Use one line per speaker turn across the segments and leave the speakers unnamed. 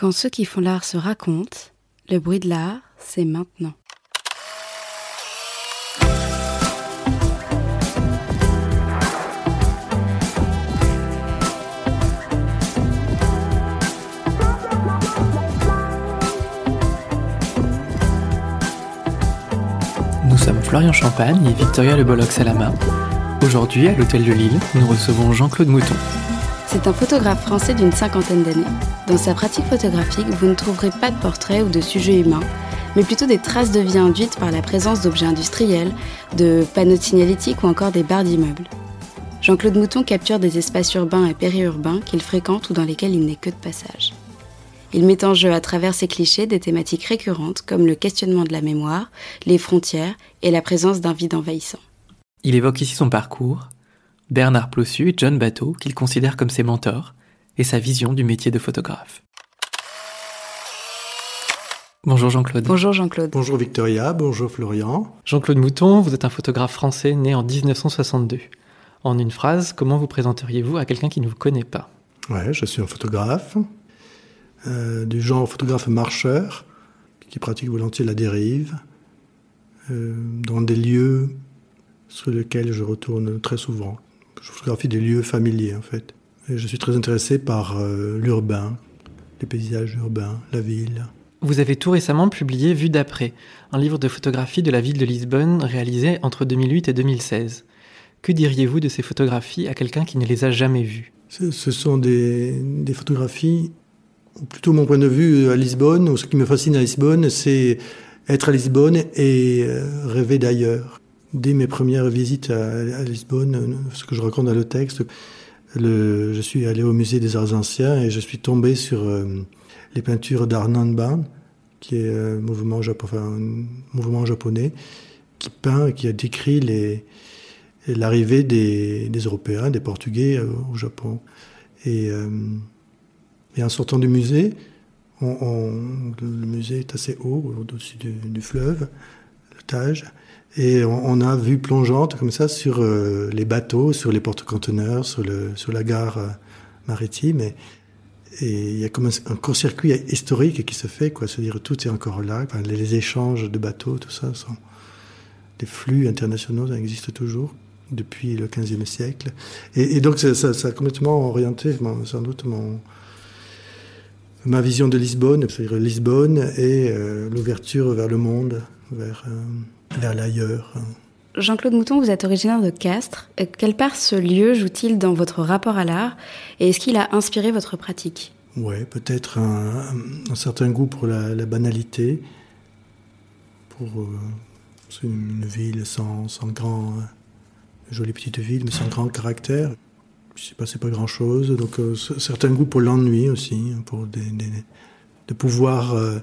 Quand ceux qui font l'art se racontent, le bruit de l'art, c'est maintenant.
Nous sommes Florian Champagne et Victoria Le la main. Aujourd'hui, à l'Hôtel de Lille, nous recevons Jean-Claude Mouton.
C'est un photographe français d'une cinquantaine d'années. Dans sa pratique photographique, vous ne trouverez pas de portraits ou de sujets humains, mais plutôt des traces de vie induites par la présence d'objets industriels, de panneaux de signalétique ou encore des barres d'immeubles. Jean-Claude Mouton capture des espaces urbains et périurbains qu'il fréquente ou dans lesquels il n'est que de passage. Il met en jeu à travers ses clichés des thématiques récurrentes comme le questionnement de la mémoire, les frontières et la présence d'un vide envahissant.
Il évoque ici son parcours, Bernard Plossu et John Bateau, qu'il considère comme ses mentors, et sa vision du métier de photographe. Bonjour Jean-Claude.
Bonjour Jean-Claude.
Bonjour Victoria, bonjour Florian.
Jean-Claude Mouton, vous êtes un photographe français né en 1962. En une phrase, comment vous présenteriez-vous à quelqu'un qui ne vous connaît pas?
Ouais, je suis un photographe, euh, du genre photographe marcheur, qui pratique volontiers la dérive, euh, dans des lieux sur lesquels je retourne très souvent. Je photographie des lieux familiers en fait. Et je suis très intéressé par euh, l'urbain, les paysages urbains, la ville.
Vous avez tout récemment publié Vue d'après, un livre de photographie de la ville de Lisbonne réalisé entre 2008 et 2016. Que diriez-vous de ces photographies à quelqu'un qui ne les a jamais vues?
Ce, sont des, des, photographies, ou plutôt mon point de vue à Lisbonne, ou ce qui me fascine à Lisbonne, c'est être à Lisbonne et euh, rêver d'ailleurs. Dès mes premières visites à, Lisbonne, ce que je raconte dans le texte, je suis allé au musée des arts anciens et je suis tombé sur euh, les peintures d'Arnon Ban, qui est un mouvement, japonais, qui peint, qui a décrit l'arrivée des, Européens, des Portugais euh, au Japon. Et, euh, et, en sortant du musée, le musée est assez haut, au-dessus du, du, fleuve, le Tage, et on, a vue plongeante comme ça sur euh, les bateaux, sur les porte-conteneurs, sur, le, sur la gare euh, maritime. Et, il y a comme un, court-circuit historique qui se fait, quoi. C'est-à-dire tout est encore là. Les, échanges de bateaux, tout ça, sont des flux internationaux, ça existe toujours depuis le XVe siècle. Et, donc ça, a complètement orienté, sans doute, mon, ma vision de Lisbonne, c'est-à-dire Lisbonne et euh, l'ouverture vers le monde, vers, vers l'ailleurs.
Jean-Claude Mouton, vous êtes originaire de Castres. Quelle part ce lieu joue-t-il dans votre rapport à l'art et est-ce qu'il a inspiré votre pratique?
Ouais, peut-être un, un, certain goût pour la, la banalité, pour euh, une, ville sans, sans grand, euh, jolie petite ville, mais sans grand caractère. Je sais pas, c'est pas grand-chose. Donc, euh, certain goût pour l'ennui aussi, pour des, des, de pouvoir euh,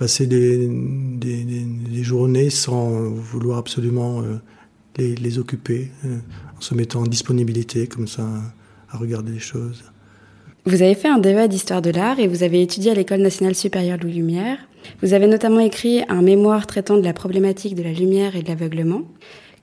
passer des, des, journées sans vouloir absolument euh, les, les, occuper, euh, en se mettant en disponibilité comme ça à regarder les choses.
Vous avez fait un DEA d'histoire de l'art et vous avez étudié à l'École nationale supérieure Louis Lumière. Vous avez notamment écrit un mémoire traitant de la problématique de la lumière et de l'aveuglement.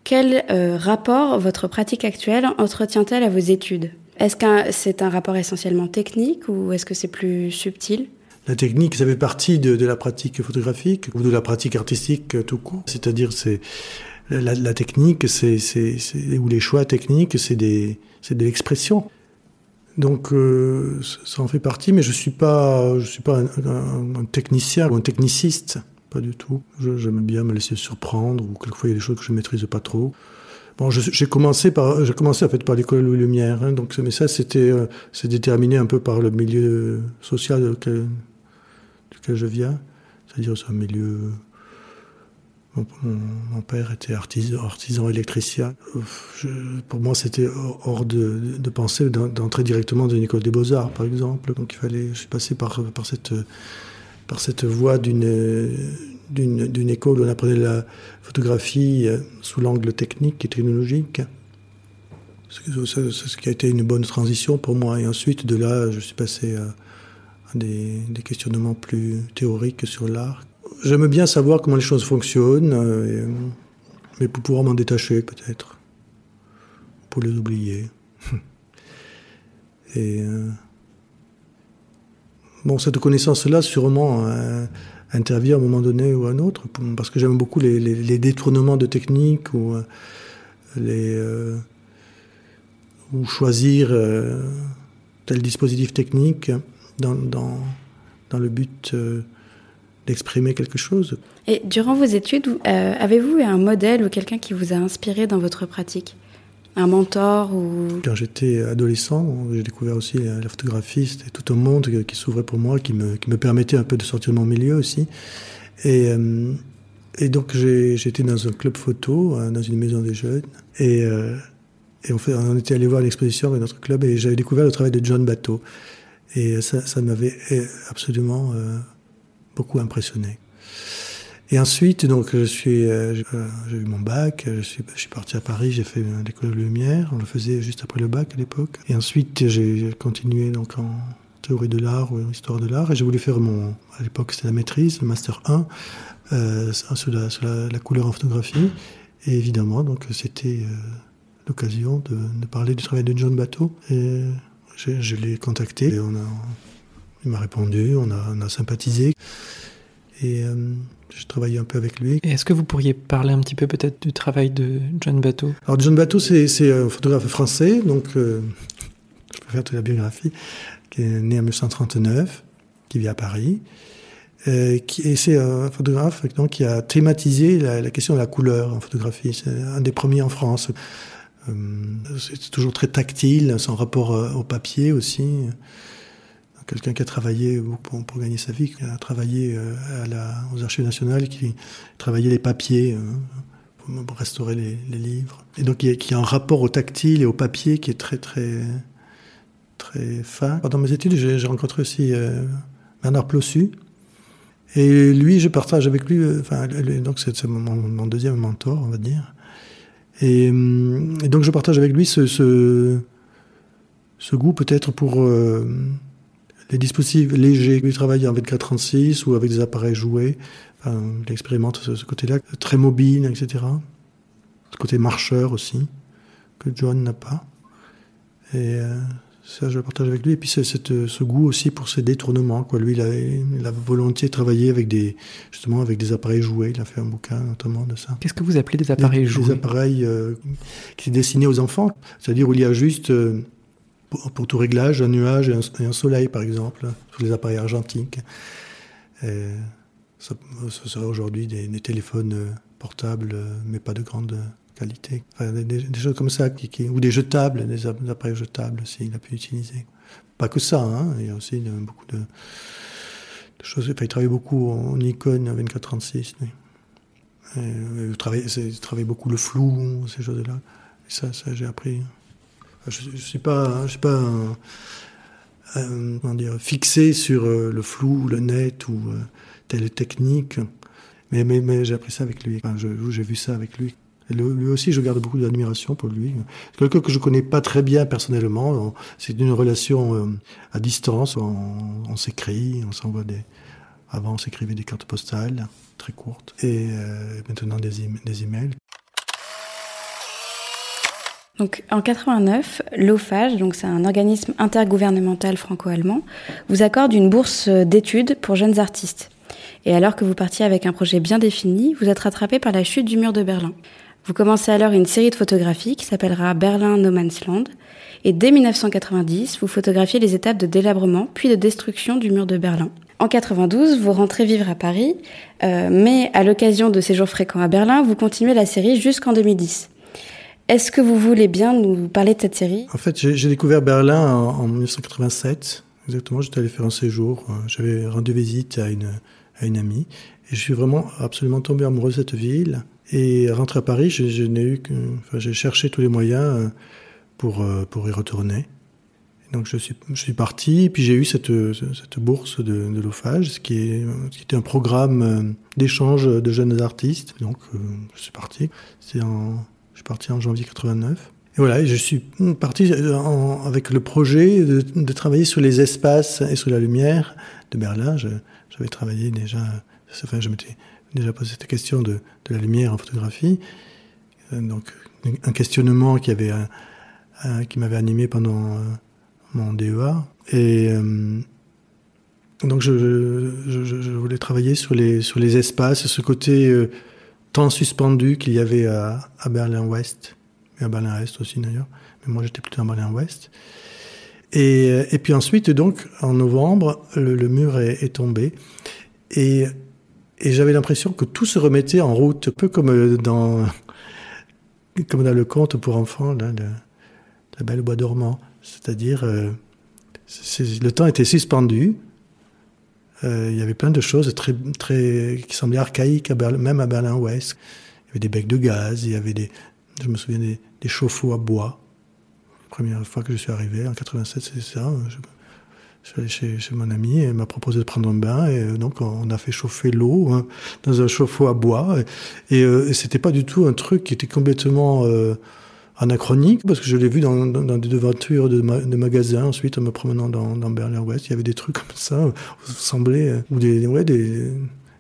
Quel euh, rapport votre pratique actuelle entretient-elle à vos études? Est-ce que c'est un rapport essentiellement technique ou est-ce que c'est plus subtil?
La technique, ça fait partie de, la pratique photographique ou de la pratique artistique tout court. C'est-à-dire, c'est la, technique, c'est ou les choix techniques, c'est des, c'est de l'expression. Donc, euh, ça en fait partie, mais je suis pas, je suis pas un, technicien ou un techniciste, pas du tout. J'aime bien me laisser surprendre ou quelquefois il y a des choses que je maîtrise pas trop. Bon, j'ai commencé par, j'ai commencé en fait par l'école Louis Lumière, hein, donc mais ça c'était, euh, c'est déterminé un peu par le milieu social duquel je viens, c'est-à-dire c'est un milieu. Mon, père était artisan, artisan électricien. Pour moi, c'était hors de, de penser d'entrer directement dans une école des beaux-arts, par exemple. Donc, il fallait, je suis passé par, par cette, par cette voie d'une, d'une, école où on apprenait la photographie sous l'angle technique et technologique. C'est ce qui a été une bonne transition pour moi. Et ensuite, de là, je suis passé à, des, questionnements plus théoriques sur l'art. J'aime bien savoir comment les choses fonctionnent, euh, mais pour pouvoir m'en détacher peut-être, pour les oublier. et euh, bon, cette connaissance-là, sûrement, intervient à un moment donné ou à un autre, parce que j'aime beaucoup les, les, détournements de techniques ou les ou choisir tel dispositif technique dans, dans, dans le but d'exprimer quelque chose.
Et durant vos études, euh, avez-vous eu un modèle ou quelqu'un qui vous a inspiré dans votre pratique? Un mentor ou...
Quand j'étais adolescent, j'ai découvert aussi la, photographie, c'était tout un monde qui s'ouvrait pour moi, qui me, qui me permettait un peu de sortir de mon milieu aussi. Et, euh, et donc j'étais dans un club photo, euh, dans une maison des jeunes, et, et on, fait, on était allé voir l'exposition avec notre club, et j'avais découvert le travail de John Bateau. Et ça, m'avait absolument beaucoup impressionné. Et ensuite, donc, je suis, euh, euh, j'ai eu mon bac, je suis, parti à Paris, j'ai fait l'école de lumière, on le faisait juste après le bac à l'époque. Et ensuite, j'ai continué donc en théorie de l'art ou en histoire de l'art, et j'ai voulu faire mon, à l'époque c'était la maîtrise, le master 1, euh, sur, la, couleur en photographie. Et évidemment, donc, c'était euh, l'occasion de, parler du travail de John Bateau. Je, je l'ai contacté, et on a, il m'a répondu, on a, on a sympathisé. Et euh, j'ai travaillé un peu avec lui.
Est-ce que vous pourriez parler un petit peu peut-être du travail de John Bateau
Alors John Bateau, c'est un photographe français, donc euh, je peux faire toute la biographie, qui est né en 1939, qui vit à Paris. Euh, qui, et c'est un photographe donc, qui a thématisé la, la, question de la couleur en photographie. C'est un des premiers en France. Euh, c'est toujours très tactile, son rapport euh, au papier aussi quelqu'un qui a travaillé pour, gagner sa vie, qui a travaillé euh, aux archives nationales, qui travaillait les papiers pour restaurer les, livres. Et donc qui, qui a un rapport au tactile et au papier qui est très très très fin. Pendant mes études, j'ai rencontré aussi Bernard Plossu. Et lui, je partage avec lui, donc c'est mon, deuxième mentor, on va dire. Et, et, donc je partage avec lui ce, ce, ce goût peut-être pour les dispositifs légers, il travaille en 24-36 ou avec des appareils joués. Il expérimente ce, côté-là, très mobile, etc. Ce côté marcheur aussi, que John n'a pas. Euh, ça, je le partage avec lui. Et puis, c'est ce goût aussi pour ses détournements. Quoi. Lui, il a, il a volontiers travaillé avec des, justement avec des appareils joués. Il a fait un bouquin notamment de ça.
Qu'est-ce que vous appelez des appareils joués
Des appareils euh, qui sont destinés aux enfants. C'est-à-dire où il y a juste... Euh, pour, tout réglage, un nuage et un, soleil, par exemple, sur les appareils argentiques. Et ça, ce serait aujourd'hui des, téléphones euh, portables, euh, mais pas de grande qualité. Des, choses comme ça, ou des jetables, des appareils jetables aussi, il a pu utiliser. Pas que ça, hein, il y a aussi beaucoup de, choses. Enfin, il travaille beaucoup en Nikon 2436. Oui. il, travaille, il travaille beaucoup le flou, ces choses-là. Et ça, ça j'ai appris. Je ne suis pas, je suis pas dire, fixé sur euh, le flou, le net ou euh, telle technique, mais, mais, mais j'ai appris ça avec lui. Enfin, j'ai vu ça avec lui. Lui aussi, je garde beaucoup d'admiration pour lui. Quelqu'un que je connais pas très bien personnellement. C'est une relation euh, à distance. On, s'écrit, on s'envoie des. Avant, on s'écrivait des cartes postales très courtes et maintenant des, des emails.
Donc, en 89, l'OFAGE, donc c'est un organisme intergouvernemental franco-allemand, vous accorde une bourse d'études pour jeunes artistes. Et alors que vous partiez avec un projet bien défini, vous êtes rattrapé par la chute du mur de Berlin. Vous commencez alors une série de photographies qui s'appellera Berlin No Man's Land. Et dès 1990, vous photographiez les étapes de délabrement puis de destruction du mur de Berlin. En 92, vous rentrez vivre à Paris, euh, mais à l'occasion de séjours fréquents à Berlin, vous continuez la série jusqu'en 2010. Est-ce que vous voulez bien nous parler de cette série?
En fait, j'ai découvert Berlin en, 1987. Exactement, j'étais allé faire un séjour. Euh, j'avais rendu visite à une, à une amie. Et je suis vraiment absolument tombé amoureux de cette ville. Et rentré à Paris, je, n'ai eu que, enfin, j'ai cherché tous les moyens euh, pour, euh, pour y retourner. donc je suis, je suis parti, puis j'ai eu cette, cette bourse de, de l'OFAGE, qui, qui était un programme d'échange de jeunes artistes. Donc je suis parti. C'est en je suis parti en janvier 89. Et voilà, je suis parti avec le projet de, travailler sur les espaces et sur la lumière de Berlin. J'avais travaillé déjà, enfin, je m'étais déjà posé cette question de, la lumière en photographie. Euh, donc, un questionnement qui avait, qui m'avait animé pendant euh, mon DEA. Et, euh, donc je, voulais travailler sur les, sur les espaces, ce côté euh, temps suspendu qu'il y avait à, Berlin-Ouest, et à Berlin-Est aussi d'ailleurs, mais moi j'étais plutôt à Berlin-Ouest. Et, euh, et puis ensuite, donc, en novembre, le, le mur est, est, tombé. Et, et j'avais l'impression que tout se remettait en route, un peu comme euh, dans, comme dans le conte pour enfants, La Belle Bois dormant. C'est-à-dire, euh, le temps était suspendu, euh, il y avait plein de choses très, très, qui semblaient archaïques, même à Berlin-Ouest. Il y avait des becs de gaz, il y avait des, je me souviens des, des chauffe-eau à bois. La première fois que je suis arrivé, en 87, c'est ça. Allé chez, chez mon ami et il m'a proposé de prendre un bain et donc on a fait chauffer l'eau hein, dans un chauffe-eau à bois et, euh, et c'était pas du tout un truc qui était complètement euh, anachronique parce que je l'ai vu dans, dans, des devantures de, de, magasins ensuite en me promenant dans, dans Berlin-Ouest. Il y avait des trucs comme ça, semblait, euh, ou des, ouais, des,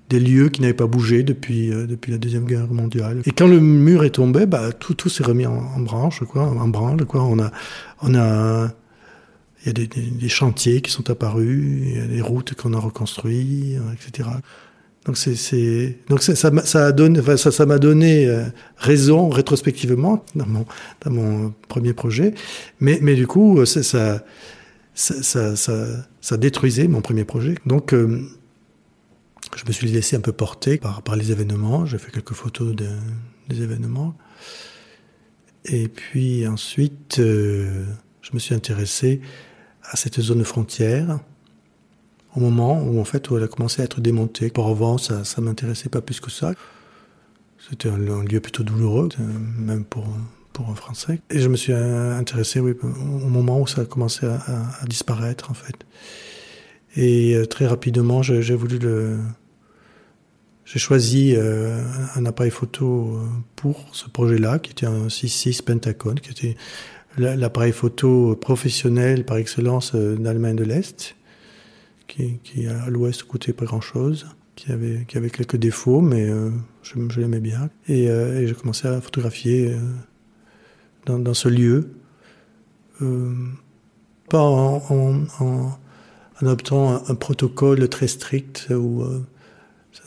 des lieux qui n'avaient pas bougé depuis, euh, depuis la Deuxième Guerre mondiale. Et quand le mur est tombé, bah, tout, tout s'est remis en, en, branche, quoi, en branle. Quoi. On a, on a, il y a des, chantiers qui sont apparus, il y a des routes qu'on a reconstruites, etc. Donc ça m'a donné euh, raison rétrospectivement dans mon premier projet. Mais du coup ça ça ça ça, détruisait mon premier projet. Donc euh, je me suis laissé un peu porter par les événements. J'ai fait quelques photos de, des événements. Et puis ensuite euh, je me suis intéressé à cette zone frontière au moment où en fait où elle a commencé à être démontée. Pour avant, ça, ça m'intéressait pas plus que ça. C'était un, lieu plutôt douloureux, euh, même pour pour un Français. Et je me suis intéressé, oui, au moment où ça a commencé à, disparaître en fait. Et euh, très rapidement, j'ai voulu le j'ai choisi euh, un appareil photo euh, pour ce projet-là, qui était un 6.6 Pentacon, qui était l'appareil photo professionnel par excellence d'Allemagne de l'Est qui, à l'ouest coûtait pas grand chose, qui avait, qui avait quelques défauts, mais euh, je, je l'aimais bien. Et, euh, et j'ai commencé à photographier euh, dans, ce lieu, euh, pas en, en, en, en optant un, protocole très strict où euh,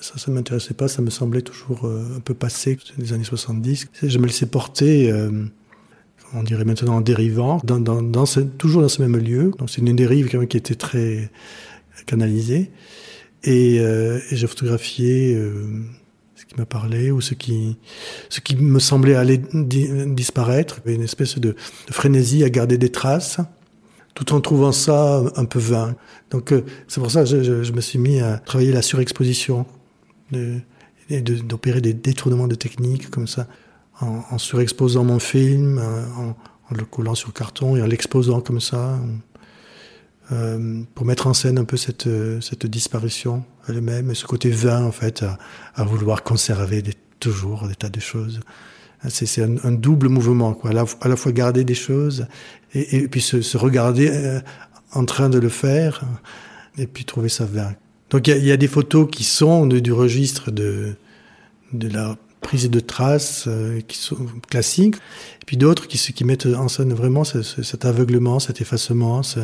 ça, ça, m'intéressait pas, ça me semblait toujours euh, un peu passé, les années 70. Je me laissais porter on dirait maintenant en dérivant, dans, dans, dans toujours dans ce même lieu. Donc c'est une dérive qui était très canalisé. Et, euh, j'ai photographié euh, ce qui m'a parlé ou ce qui, ce qui me semblait aller di disparaître. Une espèce de, frénésie à garder des traces, tout en trouvant ça un peu vain. Donc euh, c'est pour ça que je, me suis mis à travailler la surexposition et d'opérer de, des détournements de techniques comme ça, en, surexposant mon film, en, en, le collant sur carton et en l'exposant comme ça. Euh, pour mettre en scène un peu cette, cette disparition elle-même, ce côté vain en fait, à, à vouloir conserver toujours des tas de choses. C'est un, un, double mouvement, quoi. À la, à la, fois garder des choses et, et puis se, regarder euh, en train de le faire et puis trouver ça vain. Donc il y, a des photos qui sont du registre de, de la prise de traces euh, qui sont classiques, et puis d'autres qui, qui mettent en scène vraiment ce, ce, cet aveuglement, cet effacement, ce,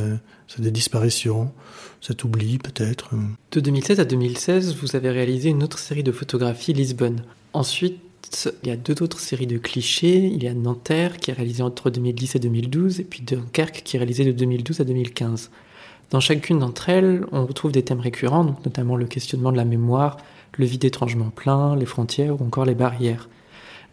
cette disparition, cet oubli peut-être.
De 2007 à 2016, vous avez réalisé une autre série de photographies Lisbonne. Ensuite, il y a deux autres séries de clichés. Il y a Nanterre qui est réalisé entre 2010 et 2012, et puis Dunkerque qui est réalisé de 2012 à 2015. Dans chacune d'entre elles, on retrouve des thèmes récurrents, notamment le questionnement de la mémoire, le vide étrangement plein, les frontières ou encore les barrières.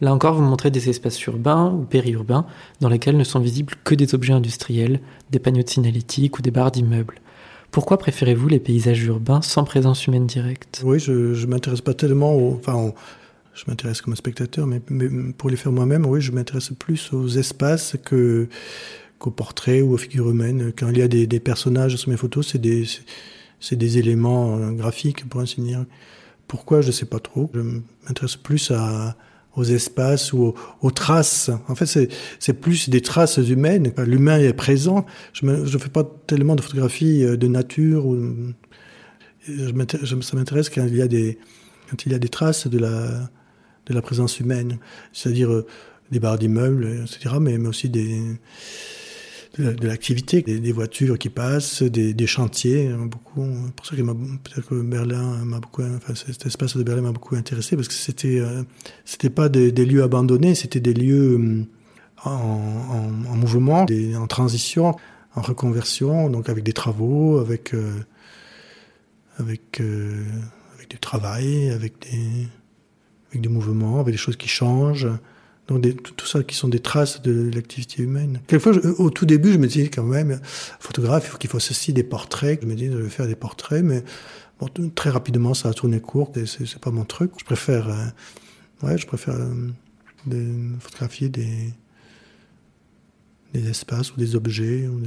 Là encore, vous montrez des espaces urbains ou périurbains dans lesquels ne sont visibles que des objets industriels, des panneaux de signalétique ou des barres d'immeubles. Pourquoi préférez-vous les paysages urbains sans présence humaine directe?
Oui, je ne m'intéresse pas tellement aux... Enfin, je m'intéresse comme spectateur, mais, pour les faire moi-même, oui, je m'intéresse plus aux espaces qu'aux portraits ou aux figures humaines. Quand il y a des, personnages sur mes photos, c'est des, des éléments euh, graphiques, pour ainsi dire. Pourquoi, je ne sais pas trop. Je m'intéresse plus aux espaces ou aux, traces. En fait, c'est plus des traces humaines. L'humain est présent. Je ne fais pas tellement de photographies euh, de nature. Ou, ça m'intéresse quand il y a des quand il y a des traces de la de la présence humaine, c'est-à-dire euh, des barres d'immeubles, etc., mais aussi des de l'activité, des, voitures qui passent, des, chantiers, beaucoup. Pour ça que Berlin m'a beaucoup, enfin cet espace de Berlin m'a beaucoup intéressé parce que c'était euh, c'était pas des, lieux abandonnés, c'était des lieux euh, en, en, mouvement, en transition, en reconversion, donc avec des travaux, avec euh, avec avec du travail, avec des avec des mouvements, avec des choses qui changent. Donc tout, ça qui sont des traces de l'activité humaine. Quelquefois, au tout début, je me disais quand même, photographe, il faut qu'il fasse aussi des portraits. Je me disais, je vais faire des portraits, mais bon, très rapidement, ça a tourné court. C'est pas mon truc. Je préfère, euh, ouais, je préfère euh, photographier des, des espaces ou des objets. Ou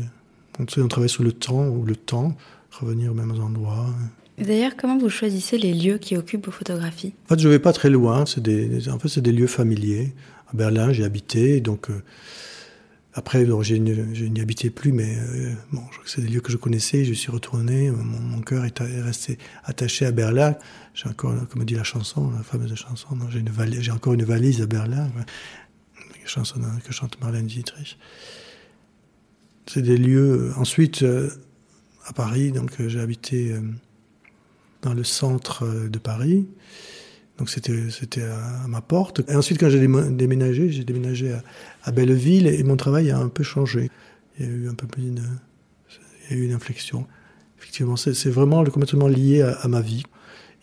On, travaille sur le temps ou le temps, revenir aux mêmes endroits.
D'ailleurs, comment vous choisissez les lieux qui occupent vos photographies?
En fait, je vais pas très loin. C'est des, en fait, c'est des lieux familiers à Berlin, j'ai habité. Donc, euh, après, je n'y habitais plus, mais euh, bon, c'est des lieux que je connaissais. Je suis retourné. Mon, cœur est, resté attaché à Berlin. J'ai encore, comme dit la chanson, la fameuse chanson, j'ai, une encore une valise à Berlin. La chanson que chante Marlène Dietrich. C'est des lieux. Ensuite, euh, à Paris, donc j'ai habité dans le centre de Paris. Donc c'était c'était à ma porte. Et ensuite quand j'ai déménagé, j'ai déménagé à, Belleville et mon travail a un peu changé. Il y a eu un peu plus une, il y a eu une inflexion. Effectivement, c'est vraiment complètement lié à, ma vie.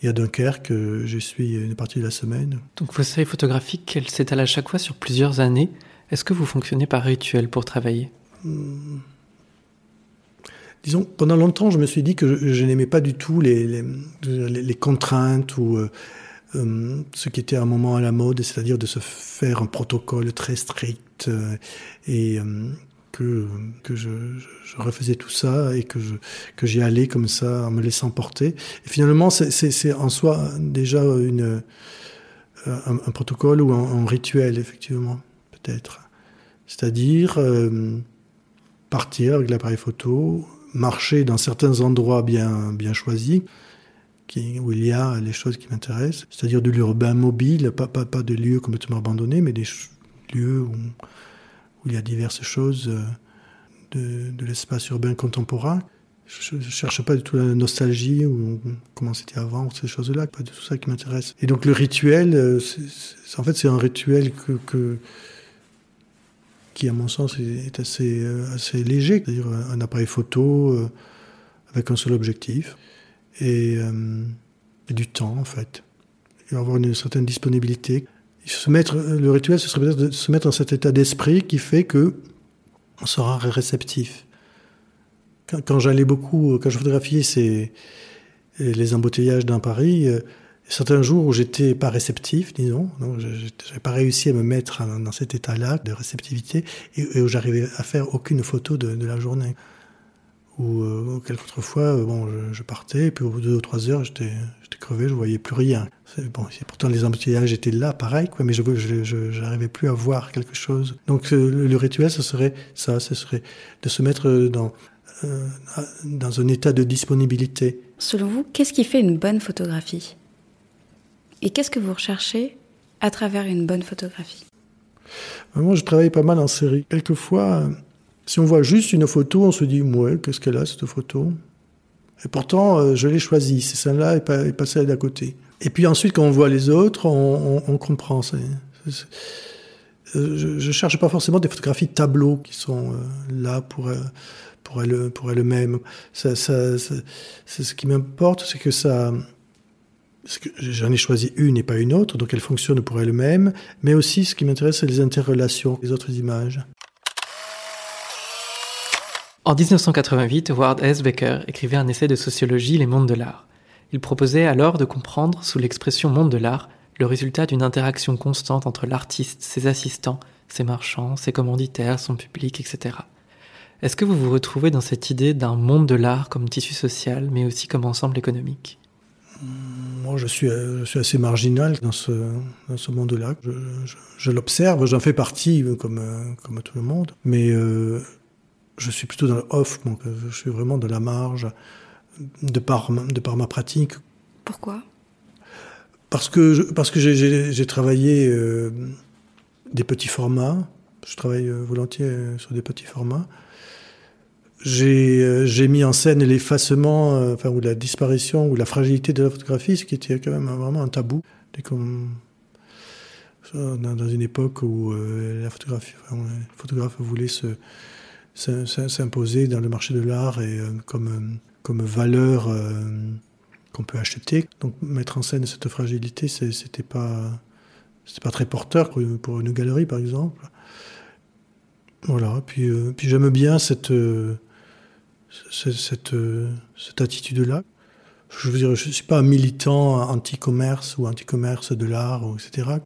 Et à Dunkerque, je suis une partie de la semaine.
Donc vos séries photographiques, elles s'étalent à chaque fois sur plusieurs années. Est-ce que vous fonctionnez par rituel pour travailler? Hmm.
Disons, pendant longtemps, je me suis dit que je, n'aimais pas du tout les, les, les contraintes ou euh, ce qui était à un moment à la mode, c'est-à-dire de se faire un protocole très strict euh, et euh, que, que je, refaisais tout ça et que que j'y allais comme ça en me laissant porter. Et finalement, c'est en soi déjà une, un, protocole ou un, un, rituel, effectivement, peut-être. C'est-à-dire partir avec l'appareil photo, marcher dans certains endroits bien, bien choisis, où il y a les choses qui m'intéressent, c'est-à-dire de l'urbain mobile, pas, pas, pas de lieux complètement abandonnés, mais des lieux où, où, il y a diverses choses euh, de, de l'espace urbain contemporain. Je ne cherche pas du tout la nostalgie ou comment c'était avant, ces choses-là, pas du tout ça qui m'intéresse. Et donc le rituel, euh, en fait, c'est un rituel que, qui, à mon sens, est assez, euh, assez léger, c'est-à-dire un appareil photo avec un seul objectif et, euh, du temps en fait. Et avoir une certaine disponibilité. Le rituel, ce serait peut-être de se mettre dans cet état d'esprit qui fait que on sera réceptif. Quand, j'allais beaucoup, quand je photographiais les embouteillages dans Paris, euh, certains jours où j'étais pas réceptif, disons, donc j'avais pas réussi à me mettre dans cet état-là de réceptivité et, où j'arrivais à faire aucune photo de la journée ou euh, quelques fois, euh, bon, je, partais, et puis au bout de deux ou trois heures, j'étais crevé, je voyais plus rien. Bon, pourtant les embouteillages étaient là, pareil, quoi, mais je n'arrivais plus à voir quelque chose. Donc euh, le, rituel, ce serait ça, ce serait de se mettre dans, euh, dans un état de disponibilité.
Selon vous, qu'est-ce qui fait une bonne photographie? Et qu'est-ce que vous recherchez à travers une bonne photographie?
Moi, je travaille pas mal en série. Quelquefois, si on voit juste une photo, on se dit, ouais, qu'est-ce qu'elle a cette photo? Et pourtant, euh, je l'ai choisie, c'est celle-là et pas, et celle d'à côté. Et puis ensuite, quand on voit les autres, on, comprend. Euh, je, je cherche pas forcément des photographies tableaux qui sont euh, là pour pour elle pour elle-même. Ça, ça, ce qui m'importe, c'est que ça. J'en ai choisi une et pas une autre, donc elle fonctionne pour elle-même. Mais aussi, ce qui m'intéresse, c'est les interrelations, les autres images.
En 1988, Howard S. Becker écrivait un essai de sociologie Les mondes de l'art. Il proposait alors de comprendre, sous l'expression monde de l'art, le résultat d'une interaction constante entre l'artiste, ses assistants, ses marchands, ses commanditaires, son public, etc. Est-ce que vous vous retrouvez dans cette idée d'un monde de l'art comme tissu social, mais aussi comme ensemble économique?
Moi, je suis, je suis assez marginal dans ce, dans ce monde-là. Je, je, l'observe, j'en fais partie comme, comme tout le monde. Mais euh, je suis plutôt dans le off, donc je suis vraiment dans la marge de par, de par ma pratique.
Pourquoi?
Parce que, parce que j'ai travaillé euh, des petits formats, Je travaille volontiers sur des petits formats. J'ai mis en scène l'effacement, enfin, ou la disparition, ou la fragilité de la photographie, ce qui était quand même vraiment un tabou. Dès dans une époque où euh, la photographie, enfin, les photographes voulaient s'imposer dans le marché de l'art et euh, comme, euh, comme valeur qu'on peut acheter. Donc mettre en scène cette fragilité, c'était pas pas très porteur pour, une galerie par exemple. Voilà. Puis puis j'aime bien cette cette, cette attitude-là. Je veux dire, je suis pas un militant anti-commerce ou anti-commerce de l'art, etc.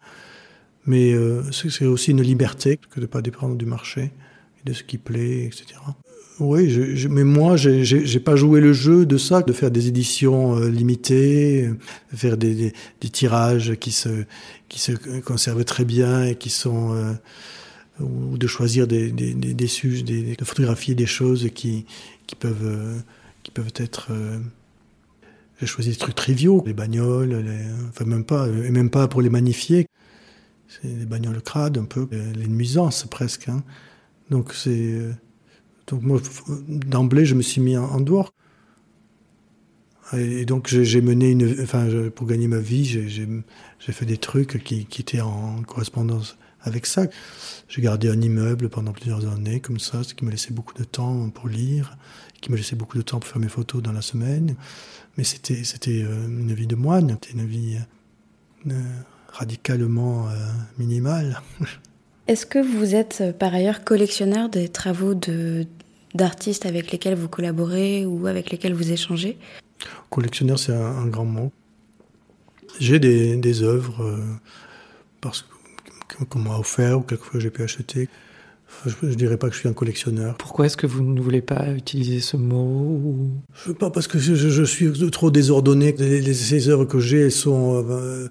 Mais euh, c'est aussi une liberté que de ne pas dépendre du marché ce qui plaît, etc. Oui, mais moi, j'ai pas joué le jeu de ça, de faire des éditions euh, limitées, de faire des, tirages qui se, conservent très bien et qui sont, euh, ou de choisir des, sujets, de photographier des choses qui, euh, peuvent être. j'ai choisi des trucs triviaux, les bagnoles, les, enfin même pas, et même pas pour les magnifier. C'est des bagnoles crades, un peu, les nuisances presque. Hein. Donc c'est. Donc moi, d'emblée, je me suis mis en, dehors. Et donc j'ai mené une. Enfin, pour gagner ma vie, j'ai fait des trucs qui, qui étaient en correspondance avec ça. J'ai gardé un immeuble pendant plusieurs années, comme ça, ce qui me laissait beaucoup de temps pour lire, qui me laissait beaucoup de temps pour faire mes photos dans la semaine. Mais c'était euh, une vie de moine, c'était une vie. Euh, radicalement euh, minimal.
Est-ce que vous êtes euh, par ailleurs collectionneur des travaux de, d'artistes avec lesquels vous collaborez ou avec lesquels vous échangez?
Collectionneur, c'est un, grand mot. J'ai des, des œuvres euh, parce qu'on m'a offert ou quelquefois j'ai pu acheter. Je ne dirais pas que je suis un collectionneur.
Pourquoi est-ce que vous ne voulez pas utiliser ce mot
Je Pas parce que je, je, suis trop désordonné. Les, ces œuvres que j'ai, elles sont elles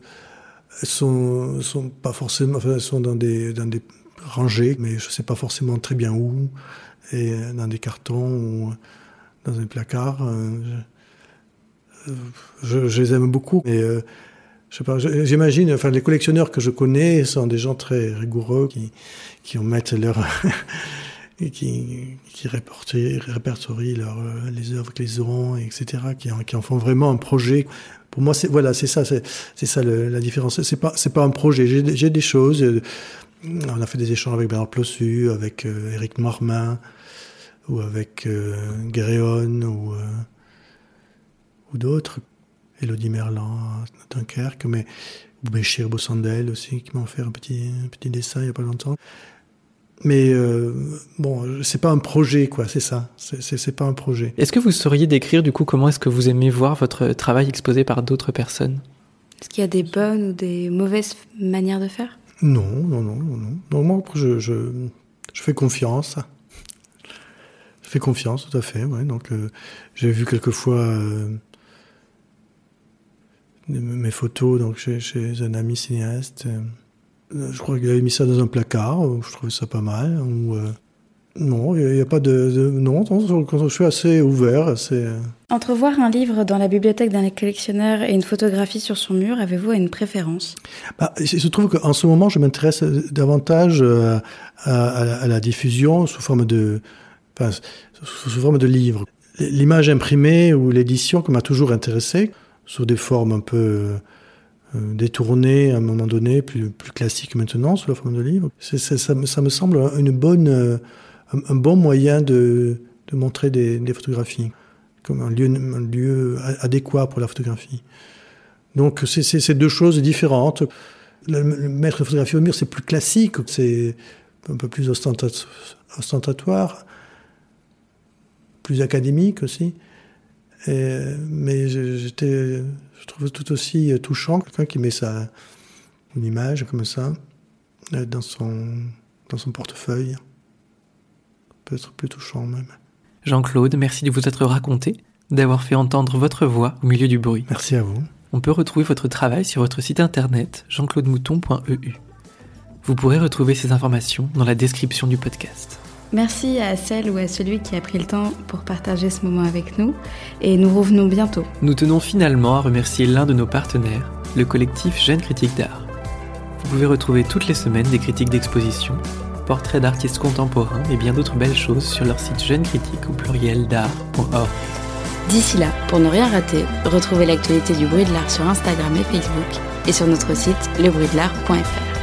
sont, sont pas forcément, sont dans des, dans des rangées, mais je sais pas forcément très bien où, et dans des cartons ou dans un placard. Euh, je, les aime beaucoup, mais euh, je sais pas, j'imagine, enfin, les collectionneurs que je connais sont des gens très rigoureux qui, qui en mettent leur, qui, qui répertorient, répertorient leur, les œuvres qu'ils auront, etc., qui en font vraiment un projet pour moi, c'est voilà, c'est ça, c'est ça la différence. C'est pas pas un projet. J'ai des choses. Euh, on a fait des échanges avec Bernard Plossu, avec euh, Eric Marmin, ou avec euh, Gréon, ou euh, ou d'autres. Elodie Merlan, Dunkerque, mais Béchir Bossandel aussi, qui m'a fait un petit un petit dessin il y a pas longtemps. Mais euh, bon, c'est pas un projet, quoi, c'est ça. C'est pas un projet.
Est-ce que vous sauriez décrire, du coup, comment est-ce que vous aimez voir votre travail exposé par d'autres personnes?
Est-ce qu'il y a des bonnes ou des mauvaises manières de faire?
Non, non, non, non. non. Normalement, je, je, je, fais confiance. Je fais confiance, tout à fait. Ouais. Donc, euh, j'ai vu quelquefois euh, mes photos donc chez, chez un ami cinéaste. Euh, euh, je crois qu'il avait mis ça dans un placard. Je trouvais ça pas mal. Ou, euh, non, il n'y a, pas de, Non, je suis assez ouvert. Assez... Euh.
Entre voir un livre dans la bibliothèque d'un collectionneur et une photographie sur son mur, avez-vous une préférence?
Bah, Il se trouve qu'en ce moment, je m'intéresse davantage à, la diffusion sous forme de, enfin, sous forme de livre. L'image imprimée ou l'édition qui m'a toujours intéressé, sous des formes un peu euh, détourné à un moment donné, plus, plus classique maintenant sous la forme de livre. ça, ça, me semble une bonne, euh, un, bon moyen de, de montrer des, des, photographies, comme un lieu, un lieu adéquat pour la photographie. Donc c'est deux choses différentes. Le, mettre la photographie au mur, c'est plus classique, c'est un peu plus ostentatoire, plus académique aussi. Et, mais j'étais je trouve tout aussi touchant quelqu'un qui met sa, une image comme ça euh, dans son, dans son portefeuille. peut être plus touchant même.
Jean-Claude, merci de vous être raconté, d'avoir fait entendre votre voix au milieu du bruit.
Merci à vous.
On peut retrouver votre travail sur votre site internet jean-claude-mouton.eu. Vous pourrez retrouver ces informations dans la description du podcast.
Merci à celle ou à celui qui a pris le temps pour partager ce moment avec nous et nous revenons bientôt.
Nous tenons finalement à remercier l'un de nos partenaires, le collectif Jeune Critique d'Art. Vous pouvez retrouver toutes les semaines des critiques d'exposition, portraits d'artistes contemporains et bien d'autres belles choses sur leur site jeune critique au pluriel d'art.org.
D'ici là, pour ne rien rater, retrouvez l'actualité du bruit de l'art sur Instagram et Facebook et sur notre site lebruitdelart.fr.